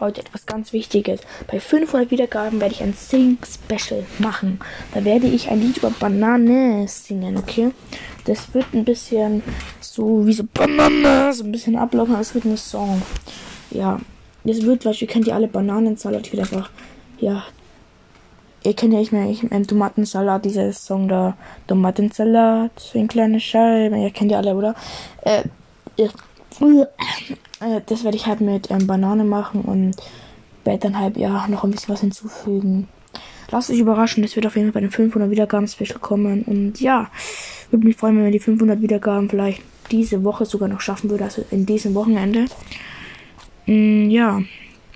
heute etwas ganz Wichtiges. Bei 500 Wiedergaben werde ich ein Sing-Special machen. Da werde ich ein Lied über Banane singen, okay? Das wird ein bisschen so wie so Banane, so ein bisschen ablaufen, aber es wird ein Song. Ja, das wird, weil ihr kennt ja alle Bananensalat. Will einfach, ja, ihr kennt ja nicht mehr ich, ähm, Tomatensalat, dieser Song da. Tomatensalat, so ein kleiner Scheibe. Ihr kennt ja alle, oder? Äh, äh, das werde ich halt mit ähm, Banane machen und werde dann halt ja noch ein bisschen was hinzufügen. Lasst euch überraschen, es wird auf jeden Fall bei den 500 Wiedergaben Special kommen und ja, würde mich freuen, wenn wir die 500 Wiedergaben vielleicht diese Woche sogar noch schaffen würde, also in diesem Wochenende. Mm, ja.